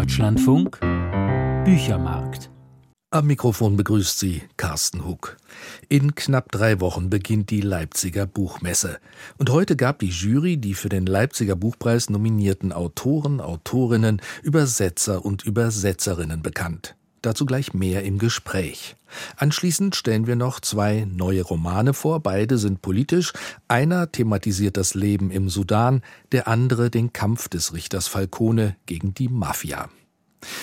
Deutschlandfunk Büchermarkt. Am Mikrofon begrüßt Sie Carsten Huck. In knapp drei Wochen beginnt die Leipziger Buchmesse. Und heute gab die Jury die für den Leipziger Buchpreis nominierten Autoren, Autorinnen, Übersetzer und Übersetzerinnen bekannt. Dazu gleich mehr im Gespräch. Anschließend stellen wir noch zwei neue Romane vor. Beide sind politisch. Einer thematisiert das Leben im Sudan, der andere den Kampf des Richters Falcone gegen die Mafia.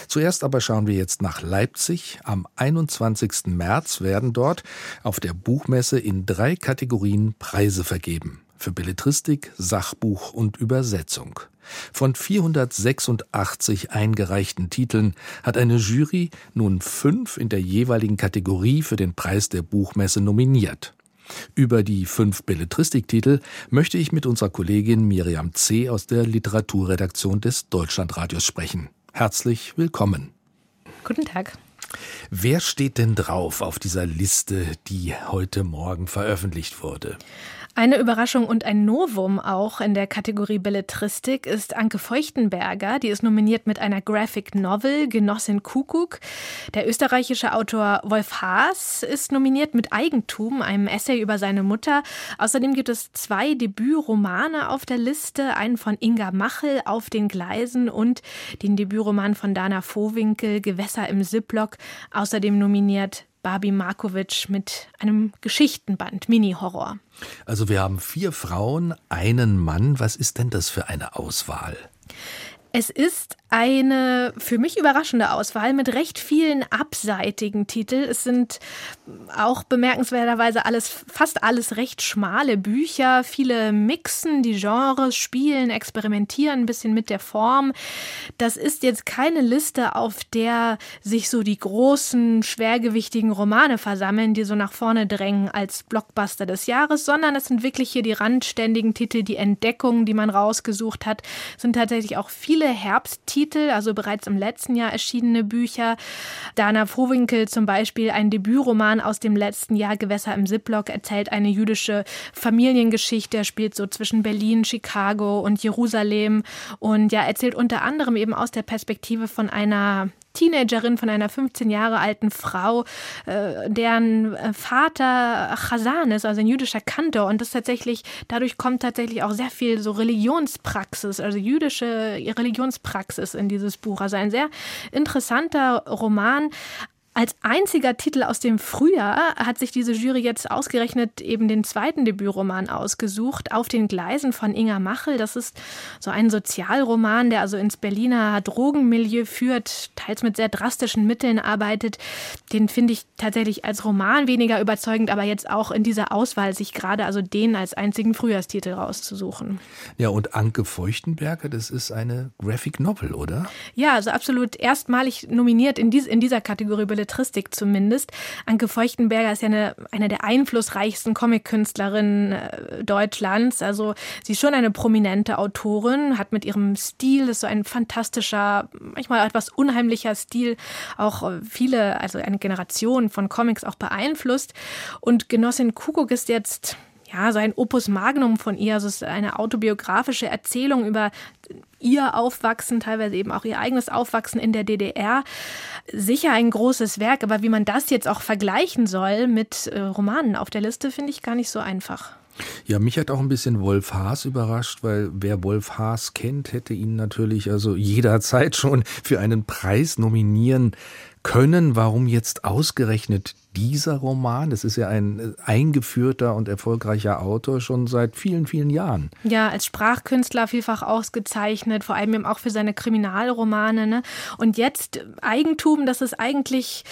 Zuerst aber schauen wir jetzt nach Leipzig. Am 21. März werden dort auf der Buchmesse in drei Kategorien Preise vergeben. Für Belletristik, Sachbuch und Übersetzung. Von 486 eingereichten Titeln hat eine Jury nun fünf in der jeweiligen Kategorie für den Preis der Buchmesse nominiert. Über die fünf Belletristiktitel möchte ich mit unserer Kollegin Miriam C. aus der Literaturredaktion des Deutschlandradios sprechen. Herzlich willkommen. Guten Tag. Wer steht denn drauf auf dieser Liste, die heute Morgen veröffentlicht wurde? Eine Überraschung und ein Novum auch in der Kategorie Belletristik ist Anke Feuchtenberger. Die ist nominiert mit einer Graphic Novel Genossin Kuckuck. Der österreichische Autor Wolf Haas ist nominiert mit Eigentum, einem Essay über seine Mutter. Außerdem gibt es zwei Debütromane auf der Liste, einen von Inga Machel auf den Gleisen und den Debütroman von Dana Vohwinkel Gewässer im Ziplock. Außerdem nominiert Barbie Markovic mit einem Geschichtenband, Mini-Horror. Also wir haben vier Frauen, einen Mann. Was ist denn das für eine Auswahl? Es ist eine für mich überraschende Auswahl mit recht vielen abseitigen Titeln. Es sind auch bemerkenswerterweise alles, fast alles recht schmale Bücher. Viele mixen die Genres, spielen, experimentieren ein bisschen mit der Form. Das ist jetzt keine Liste, auf der sich so die großen, schwergewichtigen Romane versammeln, die so nach vorne drängen als Blockbuster des Jahres, sondern es sind wirklich hier die randständigen Titel, die Entdeckungen, die man rausgesucht hat, sind tatsächlich auch viele Herbsttitel Titel, also bereits im letzten Jahr erschienene Bücher. Dana Vohwinkel zum Beispiel, ein Debütroman aus dem letzten Jahr, Gewässer im Ziplock, erzählt eine jüdische Familiengeschichte. Spielt so zwischen Berlin, Chicago und Jerusalem und ja, erzählt unter anderem eben aus der Perspektive von einer Teenagerin von einer 15 Jahre alten Frau, äh, deren äh, Vater Chazan ist, also ein jüdischer Kantor. Und das tatsächlich, dadurch kommt tatsächlich auch sehr viel so Religionspraxis, also jüdische Religionspraxis in dieses Buch. Also ein sehr interessanter Roman, als einziger Titel aus dem Frühjahr hat sich diese Jury jetzt ausgerechnet eben den zweiten Debütroman ausgesucht, Auf den Gleisen von Inga Machel. Das ist so ein Sozialroman, der also ins Berliner Drogenmilieu führt, teils mit sehr drastischen Mitteln arbeitet. Den finde ich tatsächlich als Roman weniger überzeugend, aber jetzt auch in dieser Auswahl sich gerade also den als einzigen Frühjahrstitel rauszusuchen. Ja, und Anke Feuchtenberger, das ist eine Graphic Novel, oder? Ja, also absolut erstmalig nominiert in, dies, in dieser Kategorie Belletristik zumindest. Anke Feuchtenberger ist ja eine, eine der einflussreichsten Comic-Künstlerinnen äh, Deutschlands. Also sie ist schon eine prominente Autorin, hat mit ihrem Stil, ist so ein fantastischer, manchmal etwas unheimlicher Stil, auch äh, viele, also eine Generation von Comics auch beeinflusst. Und Genossin Kuckuck ist jetzt ja, so ein Opus Magnum von ihr. Also es ist eine autobiografische Erzählung über ihr Aufwachsen, teilweise eben auch ihr eigenes Aufwachsen in der DDR. Sicher ein großes Werk, aber wie man das jetzt auch vergleichen soll mit äh, Romanen auf der Liste, finde ich gar nicht so einfach. Ja, mich hat auch ein bisschen Wolf Haas überrascht, weil wer Wolf Haas kennt, hätte ihn natürlich also jederzeit schon für einen Preis nominieren können. Warum jetzt ausgerechnet dieser Roman? Das ist ja ein äh, eingeführter und erfolgreicher Autor schon seit vielen, vielen Jahren. Ja, als Sprachkünstler vielfach ausgezeichnet, vor allem eben auch für seine Kriminalromane. Ne? Und jetzt Eigentum, das ist eigentlich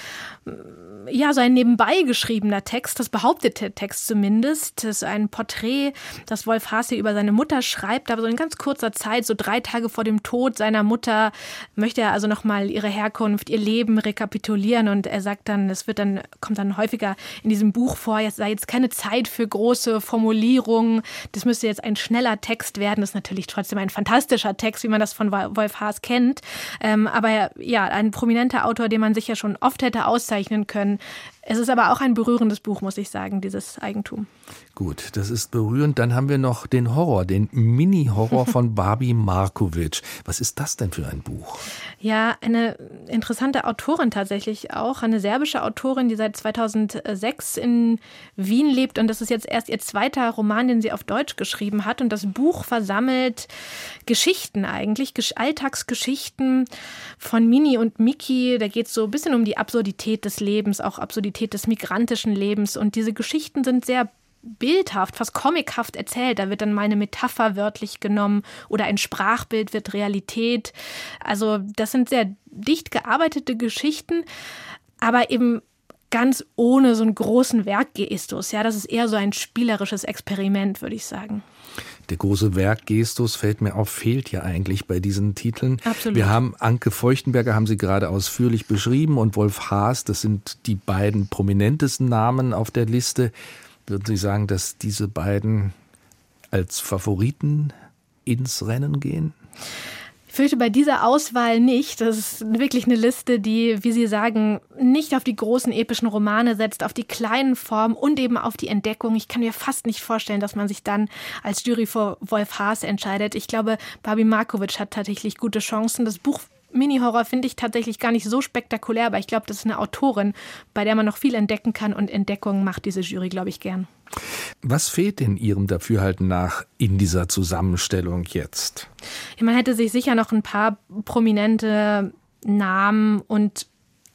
ja, so ein nebenbei geschriebener Text, das behauptet der Text zumindest. Das ist ein Porträt, das Wolf Haase über seine Mutter schreibt, aber so in ganz kurzer Zeit, so drei Tage vor dem Tod seiner Mutter, möchte er also nochmal ihre Herkunft, ihr Leben rekapitulieren und er sagt dann, es wird dann, kommt dann häufiger in diesem Buch vor, jetzt sei jetzt keine Zeit für große Formulierungen, das müsste jetzt ein schneller Text werden, das ist natürlich trotzdem ein fantastischer Text, wie man das von Wolf Haas kennt, ähm, aber ja, ein prominenter Autor, den man sich ja schon oft hätte auszeichnen können, Es ist aber auch ein berührendes Buch, muss ich sagen, dieses Eigentum. Gut, das ist berührend. Dann haben wir noch den Horror, den Mini-Horror von Barbie Markovic. Was ist das denn für ein Buch? Ja, eine interessante Autorin tatsächlich auch, eine serbische Autorin, die seit 2006 in Wien lebt und das ist jetzt erst ihr zweiter Roman, den sie auf Deutsch geschrieben hat und das Buch versammelt Geschichten eigentlich, Alltagsgeschichten von Mini und Miki. Da geht es so ein bisschen um die Absurdität des Lebens, auch Absurdität des migrantischen Lebens und diese Geschichten sind sehr bildhaft, fast comichaft erzählt. Da wird dann mal eine Metapher wörtlich genommen oder ein Sprachbild wird Realität. Also das sind sehr dicht gearbeitete Geschichten, aber eben ganz ohne so einen großen Werkgestus. Ja, das ist eher so ein spielerisches Experiment, würde ich sagen. Der große Werkgestus fällt mir auf, fehlt ja eigentlich bei diesen Titeln. Absolut. Wir haben Anke Feuchtenberger, haben Sie gerade ausführlich beschrieben, und Wolf Haas, das sind die beiden prominentesten Namen auf der Liste. Würden Sie sagen, dass diese beiden als Favoriten ins Rennen gehen? Ich fürchte bei dieser Auswahl nicht. Das ist wirklich eine Liste, die, wie Sie sagen, nicht auf die großen epischen Romane setzt, auf die kleinen Formen und eben auf die Entdeckung. Ich kann mir fast nicht vorstellen, dass man sich dann als Jury vor Wolf Haas entscheidet. Ich glaube, Barbie Markovic hat tatsächlich gute Chancen. Das Buch Mini-Horror finde ich tatsächlich gar nicht so spektakulär, aber ich glaube, das ist eine Autorin, bei der man noch viel entdecken kann und Entdeckungen macht diese Jury, glaube ich, gern. Was fehlt in Ihrem Dafürhalten nach in dieser Zusammenstellung jetzt? Man hätte sich sicher noch ein paar prominente Namen und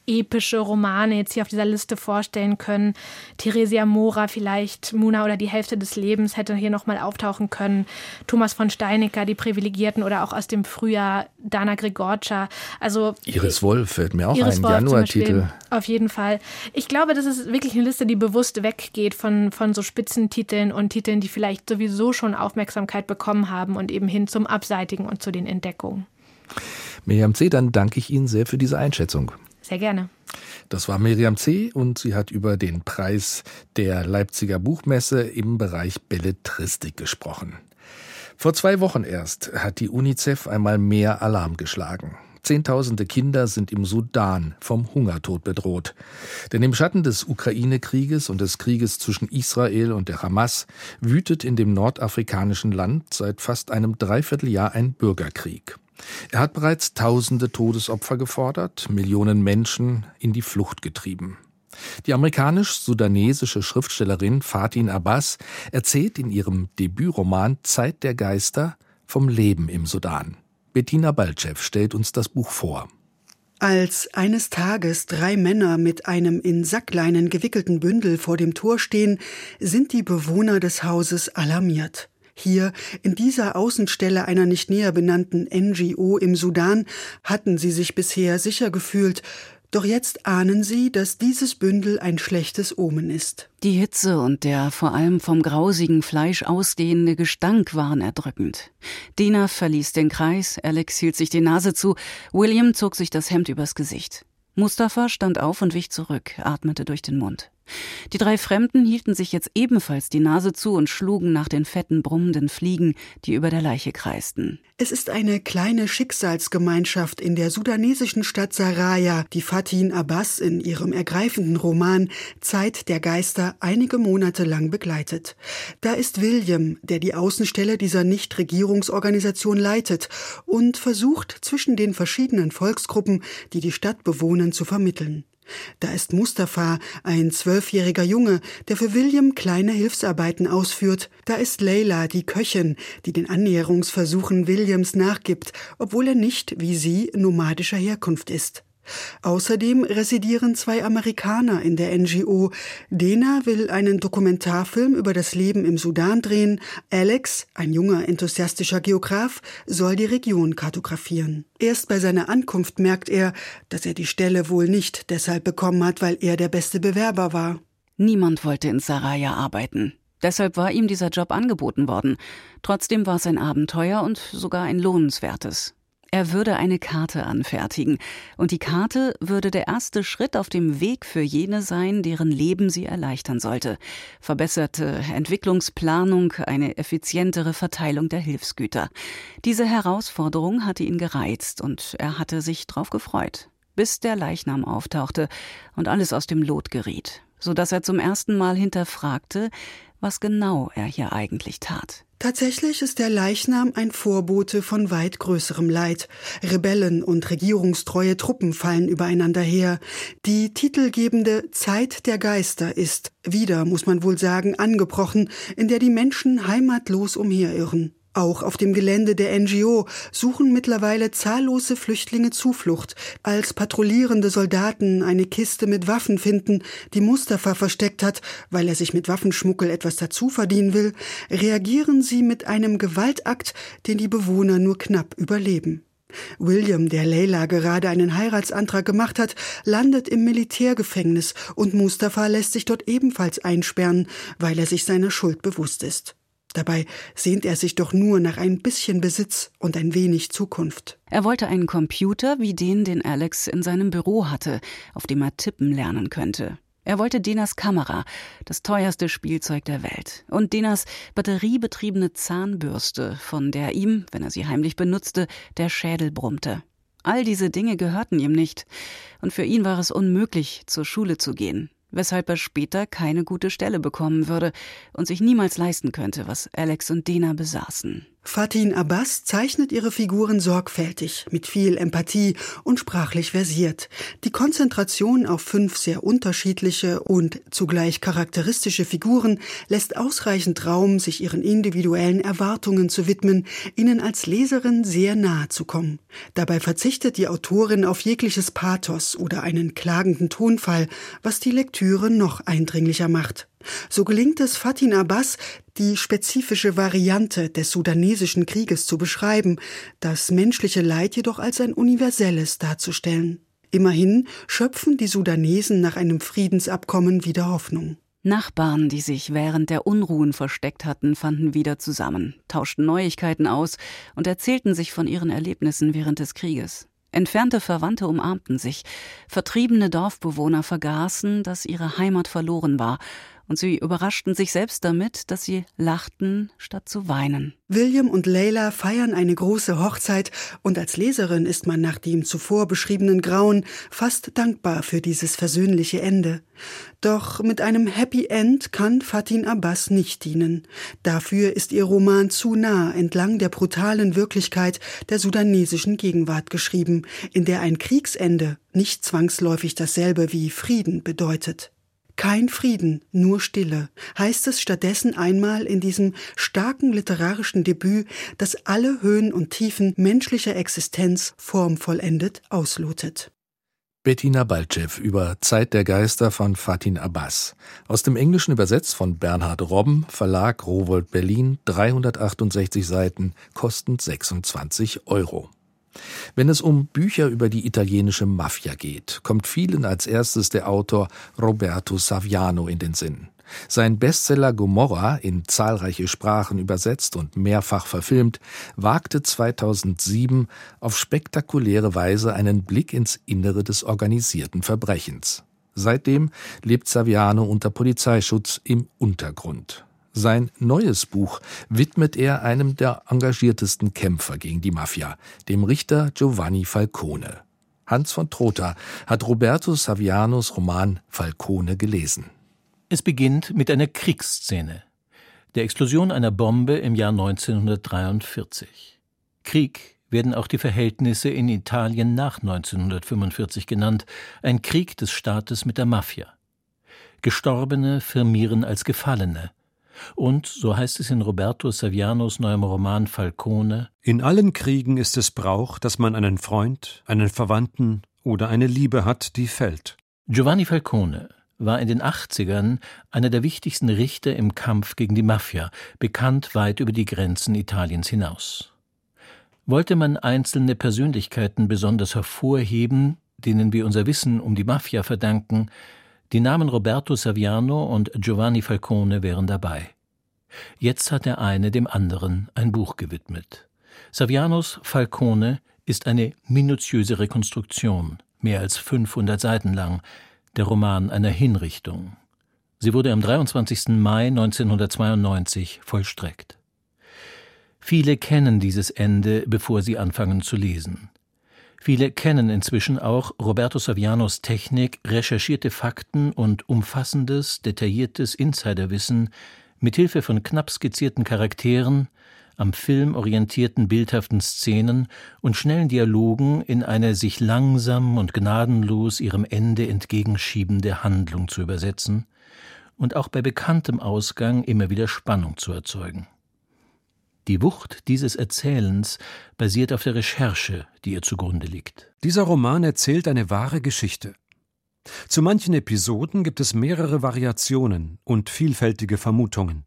epische Romane jetzt hier auf dieser Liste vorstellen können. Theresia Mora vielleicht, Muna oder die Hälfte des Lebens hätte hier nochmal auftauchen können. Thomas von Steinecker, die Privilegierten oder auch aus dem Frühjahr Dana Gregorca. Also Iris Wolf fällt mir auch Iris ein, Januartitel. Auf jeden Fall. Ich glaube, das ist wirklich eine Liste, die bewusst weggeht von, von so Spitzentiteln und Titeln, die vielleicht sowieso schon Aufmerksamkeit bekommen haben und eben hin zum Abseitigen und zu den Entdeckungen. Miriam C., dann danke ich Ihnen sehr für diese Einschätzung. Sehr gerne. Das war Miriam C. und sie hat über den Preis der Leipziger Buchmesse im Bereich Belletristik gesprochen. Vor zwei Wochen erst hat die UNICEF einmal mehr Alarm geschlagen. Zehntausende Kinder sind im Sudan vom Hungertod bedroht. Denn im Schatten des Ukraine-Krieges und des Krieges zwischen Israel und der Hamas wütet in dem nordafrikanischen Land seit fast einem Dreivierteljahr ein Bürgerkrieg. Er hat bereits tausende Todesopfer gefordert, Millionen Menschen in die Flucht getrieben. Die amerikanisch-sudanesische Schriftstellerin Fatin Abbas erzählt in ihrem Debütroman Zeit der Geister vom Leben im Sudan. Bettina Balcev stellt uns das Buch vor. Als eines Tages drei Männer mit einem in Sackleinen gewickelten Bündel vor dem Tor stehen, sind die Bewohner des Hauses alarmiert. Hier, in dieser Außenstelle einer nicht näher benannten NGO im Sudan, hatten sie sich bisher sicher gefühlt, doch jetzt ahnen sie, dass dieses Bündel ein schlechtes Omen ist. Die Hitze und der vor allem vom grausigen Fleisch ausgehende Gestank waren erdrückend. Dina verließ den Kreis, Alex hielt sich die Nase zu, William zog sich das Hemd übers Gesicht. Mustafa stand auf und wich zurück, atmete durch den Mund. Die drei Fremden hielten sich jetzt ebenfalls die Nase zu und schlugen nach den fetten, brummenden Fliegen, die über der Leiche kreisten. Es ist eine kleine Schicksalsgemeinschaft in der sudanesischen Stadt Saraya, die Fatin Abbas in ihrem ergreifenden Roman Zeit der Geister einige Monate lang begleitet. Da ist William, der die Außenstelle dieser Nichtregierungsorganisation leitet und versucht, zwischen den verschiedenen Volksgruppen, die die Stadt bewohnen, zu vermitteln. Da ist Mustafa, ein zwölfjähriger Junge, der für William kleine Hilfsarbeiten ausführt. Da ist Leila, die Köchin, die den Annäherungsversuchen Williams nachgibt, obwohl er nicht, wie sie, nomadischer Herkunft ist. Außerdem residieren zwei Amerikaner in der NGO. Dena will einen Dokumentarfilm über das Leben im Sudan drehen. Alex, ein junger, enthusiastischer Geograf, soll die Region kartografieren. Erst bei seiner Ankunft merkt er, dass er die Stelle wohl nicht deshalb bekommen hat, weil er der beste Bewerber war. Niemand wollte in Saraya arbeiten. Deshalb war ihm dieser Job angeboten worden. Trotzdem war es ein Abenteuer und sogar ein lohnenswertes. Er würde eine Karte anfertigen, und die Karte würde der erste Schritt auf dem Weg für jene sein, deren Leben sie erleichtern sollte. Verbesserte Entwicklungsplanung, eine effizientere Verteilung der Hilfsgüter. Diese Herausforderung hatte ihn gereizt und er hatte sich drauf gefreut. bis der Leichnam auftauchte und alles aus dem Lot geriet, so dass er zum ersten Mal hinterfragte, was genau er hier eigentlich tat. Tatsächlich ist der Leichnam ein Vorbote von weit größerem Leid. Rebellen und regierungstreue Truppen fallen übereinander her. Die titelgebende Zeit der Geister ist, wieder muss man wohl sagen, angebrochen, in der die Menschen heimatlos umherirren. Auch auf dem Gelände der NGO suchen mittlerweile zahllose Flüchtlinge Zuflucht. Als patrouillierende Soldaten eine Kiste mit Waffen finden, die Mustafa versteckt hat, weil er sich mit Waffenschmuggel etwas dazu verdienen will, reagieren sie mit einem Gewaltakt, den die Bewohner nur knapp überleben. William, der Leila gerade einen Heiratsantrag gemacht hat, landet im Militärgefängnis und Mustafa lässt sich dort ebenfalls einsperren, weil er sich seiner Schuld bewusst ist. Dabei sehnt er sich doch nur nach ein bisschen Besitz und ein wenig Zukunft. Er wollte einen Computer wie den, den Alex in seinem Büro hatte, auf dem er tippen lernen könnte. Er wollte Denas Kamera, das teuerste Spielzeug der Welt, und Denas batteriebetriebene Zahnbürste, von der ihm, wenn er sie heimlich benutzte, der Schädel brummte. All diese Dinge gehörten ihm nicht, und für ihn war es unmöglich, zur Schule zu gehen weshalb er später keine gute Stelle bekommen würde und sich niemals leisten könnte, was Alex und Dina besaßen. Fatin Abbas zeichnet ihre Figuren sorgfältig, mit viel Empathie und sprachlich versiert. Die Konzentration auf fünf sehr unterschiedliche und zugleich charakteristische Figuren lässt ausreichend Raum, sich ihren individuellen Erwartungen zu widmen, ihnen als Leserin sehr nahe zu kommen. Dabei verzichtet die Autorin auf jegliches Pathos oder einen klagenden Tonfall, was die Lektüre noch eindringlicher macht. So gelingt es Fatin Abbas, die spezifische Variante des sudanesischen Krieges zu beschreiben, das menschliche Leid jedoch als ein universelles darzustellen. Immerhin schöpfen die Sudanesen nach einem Friedensabkommen wieder Hoffnung. Nachbarn, die sich während der Unruhen versteckt hatten, fanden wieder zusammen, tauschten Neuigkeiten aus und erzählten sich von ihren Erlebnissen während des Krieges. Entfernte Verwandte umarmten sich, vertriebene Dorfbewohner vergaßen, dass ihre Heimat verloren war und sie überraschten sich selbst damit, dass sie lachten, statt zu weinen. William und Leila feiern eine große Hochzeit, und als Leserin ist man nach dem zuvor beschriebenen Grauen fast dankbar für dieses versöhnliche Ende. Doch mit einem Happy End kann Fatin Abbas nicht dienen. Dafür ist ihr Roman zu nah entlang der brutalen Wirklichkeit der sudanesischen Gegenwart geschrieben, in der ein Kriegsende nicht zwangsläufig dasselbe wie Frieden bedeutet. Kein Frieden, nur Stille, heißt es stattdessen einmal in diesem starken literarischen Debüt, das alle Höhen und Tiefen menschlicher Existenz formvollendet auslotet. Bettina Balcev über Zeit der Geister von Fatin Abbas. Aus dem Englischen übersetzt von Bernhard Robben, Verlag Rowold Berlin, 368 Seiten, kostend 26 Euro. Wenn es um Bücher über die italienische Mafia geht, kommt vielen als erstes der Autor Roberto Saviano in den Sinn. Sein Bestseller Gomorra, in zahlreiche Sprachen übersetzt und mehrfach verfilmt, wagte 2007 auf spektakuläre Weise einen Blick ins Innere des organisierten Verbrechens. Seitdem lebt Saviano unter Polizeischutz im Untergrund. Sein neues Buch widmet er einem der engagiertesten Kämpfer gegen die Mafia, dem Richter Giovanni Falcone. Hans von Trotha hat Roberto Savianos Roman Falcone gelesen. Es beginnt mit einer Kriegsszene, der Explosion einer Bombe im Jahr 1943. Krieg werden auch die Verhältnisse in Italien nach 1945 genannt, ein Krieg des Staates mit der Mafia. Gestorbene firmieren als Gefallene, und, so heißt es in Roberto Savianos neuem Roman Falcone, in allen Kriegen ist es Brauch, dass man einen Freund, einen Verwandten oder eine Liebe hat, die fällt. Giovanni Falcone war in den 80ern einer der wichtigsten Richter im Kampf gegen die Mafia, bekannt weit über die Grenzen Italiens hinaus. Wollte man einzelne Persönlichkeiten besonders hervorheben, denen wir unser Wissen um die Mafia verdanken, die Namen Roberto Saviano und Giovanni Falcone wären dabei. Jetzt hat der eine dem anderen ein Buch gewidmet. Savianos Falcone ist eine minutiöse Rekonstruktion, mehr als 500 Seiten lang, der Roman einer Hinrichtung. Sie wurde am 23. Mai 1992 vollstreckt. Viele kennen dieses Ende, bevor sie anfangen zu lesen. Viele kennen inzwischen auch Roberto Savianos Technik, recherchierte Fakten und umfassendes, detailliertes Insiderwissen mit Hilfe von knapp skizzierten Charakteren, am Film orientierten bildhaften Szenen und schnellen Dialogen in eine sich langsam und gnadenlos ihrem Ende entgegenschiebende Handlung zu übersetzen und auch bei bekanntem Ausgang immer wieder Spannung zu erzeugen. Die Wucht dieses Erzählens basiert auf der Recherche, die ihr zugrunde liegt. Dieser Roman erzählt eine wahre Geschichte. Zu manchen Episoden gibt es mehrere Variationen und vielfältige Vermutungen.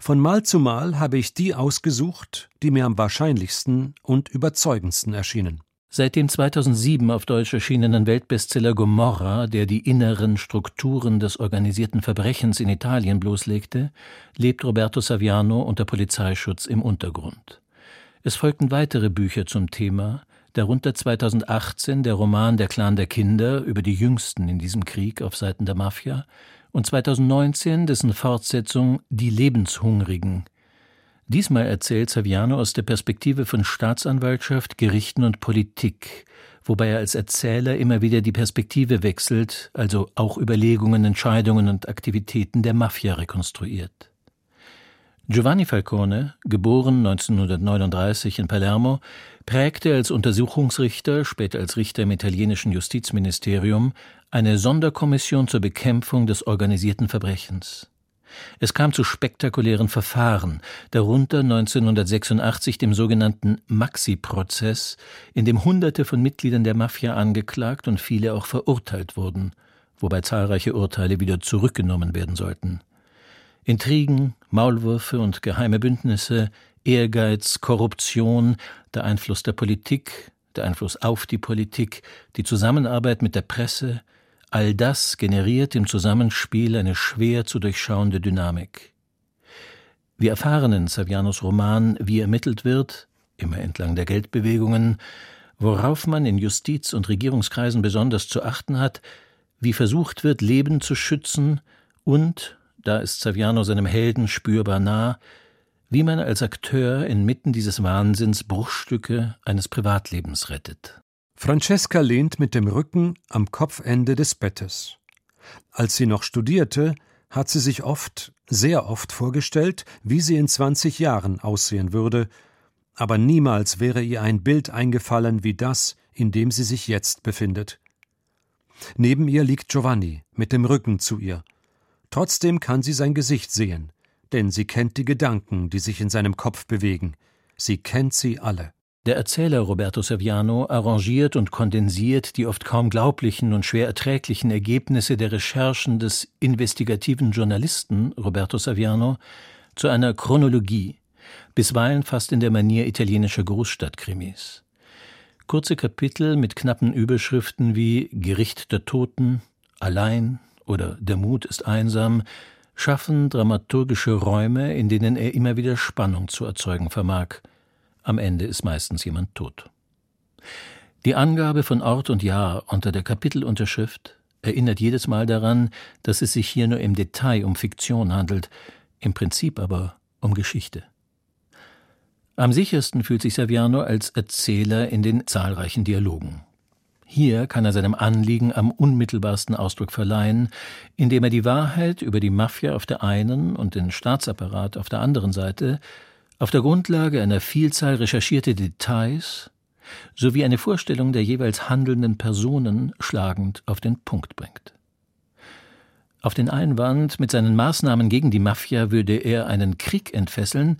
Von Mal zu Mal habe ich die ausgesucht, die mir am wahrscheinlichsten und überzeugendsten erschienen. Seit dem 2007 auf Deutsch erschienenen Weltbestseller Gomorra, der die inneren Strukturen des organisierten Verbrechens in Italien bloßlegte, lebt Roberto Saviano unter Polizeischutz im Untergrund. Es folgten weitere Bücher zum Thema, darunter 2018 der Roman Der Clan der Kinder über die Jüngsten in diesem Krieg auf Seiten der Mafia und 2019 dessen Fortsetzung Die Lebenshungrigen Diesmal erzählt Saviano aus der Perspektive von Staatsanwaltschaft, Gerichten und Politik, wobei er als Erzähler immer wieder die Perspektive wechselt, also auch Überlegungen, Entscheidungen und Aktivitäten der Mafia rekonstruiert. Giovanni Falcone, geboren 1939 in Palermo, prägte als Untersuchungsrichter, später als Richter im italienischen Justizministerium, eine Sonderkommission zur Bekämpfung des organisierten Verbrechens. Es kam zu spektakulären Verfahren, darunter 1986 dem sogenannten Maxi-Prozess, in dem Hunderte von Mitgliedern der Mafia angeklagt und viele auch verurteilt wurden, wobei zahlreiche Urteile wieder zurückgenommen werden sollten. Intrigen, Maulwürfe und geheime Bündnisse, Ehrgeiz, Korruption, der Einfluss der Politik, der Einfluss auf die Politik, die Zusammenarbeit mit der Presse, All das generiert im Zusammenspiel eine schwer zu durchschauende Dynamik. Wir erfahren in Savianos Roman, wie ermittelt wird, immer entlang der Geldbewegungen, worauf man in Justiz- und Regierungskreisen besonders zu achten hat, wie versucht wird, Leben zu schützen und, da ist Saviano seinem Helden spürbar nah, wie man als Akteur inmitten dieses Wahnsinns Bruchstücke eines Privatlebens rettet. Francesca lehnt mit dem Rücken am Kopfende des Bettes. Als sie noch studierte, hat sie sich oft, sehr oft vorgestellt, wie sie in zwanzig Jahren aussehen würde, aber niemals wäre ihr ein Bild eingefallen wie das, in dem sie sich jetzt befindet. Neben ihr liegt Giovanni mit dem Rücken zu ihr. Trotzdem kann sie sein Gesicht sehen, denn sie kennt die Gedanken, die sich in seinem Kopf bewegen. Sie kennt sie alle. Der Erzähler Roberto Saviano arrangiert und kondensiert die oft kaum glaublichen und schwer erträglichen Ergebnisse der Recherchen des investigativen Journalisten Roberto Saviano zu einer Chronologie, bisweilen fast in der Manier italienischer Großstadtkrimis. Kurze Kapitel mit knappen Überschriften wie Gericht der Toten, Allein oder Der Mut ist einsam schaffen dramaturgische Räume, in denen er immer wieder Spannung zu erzeugen vermag – am Ende ist meistens jemand tot. Die Angabe von Ort und Jahr unter der Kapitelunterschrift erinnert jedes Mal daran, dass es sich hier nur im Detail um Fiktion handelt, im Prinzip aber um Geschichte. Am sichersten fühlt sich Saviano als Erzähler in den zahlreichen Dialogen. Hier kann er seinem Anliegen am unmittelbarsten Ausdruck verleihen, indem er die Wahrheit über die Mafia auf der einen und den Staatsapparat auf der anderen Seite auf der Grundlage einer Vielzahl recherchierter Details sowie eine Vorstellung der jeweils handelnden Personen schlagend auf den Punkt bringt. Auf den Einwand, mit seinen Maßnahmen gegen die Mafia würde er einen Krieg entfesseln,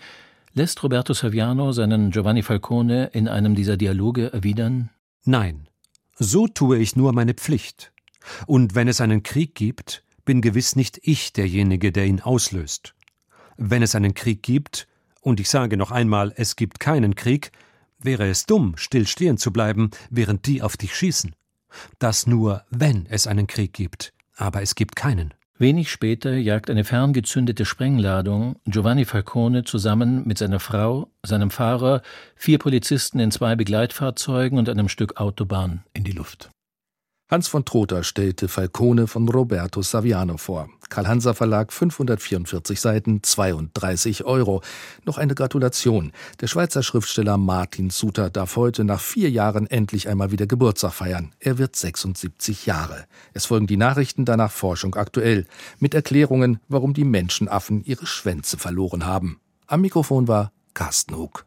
lässt Roberto Saviano seinen Giovanni Falcone in einem dieser Dialoge erwidern Nein, so tue ich nur meine Pflicht. Und wenn es einen Krieg gibt, bin gewiss nicht ich derjenige, der ihn auslöst. Wenn es einen Krieg gibt, und ich sage noch einmal, es gibt keinen Krieg, wäre es dumm, still stehen zu bleiben, während die auf dich schießen. Das nur, wenn es einen Krieg gibt, aber es gibt keinen. Wenig später jagt eine ferngezündete Sprengladung Giovanni Falcone zusammen mit seiner Frau, seinem Fahrer, vier Polizisten in zwei Begleitfahrzeugen und einem Stück Autobahn in die Luft. Hans von Trotha stellte Falcone von Roberto Saviano vor. Karl-Hanser Verlag, 544 Seiten, 32 Euro. Noch eine Gratulation. Der Schweizer Schriftsteller Martin Suter darf heute nach vier Jahren endlich einmal wieder Geburtstag feiern. Er wird 76 Jahre. Es folgen die Nachrichten, danach Forschung aktuell. Mit Erklärungen, warum die Menschenaffen ihre Schwänze verloren haben. Am Mikrofon war Carsten Hug.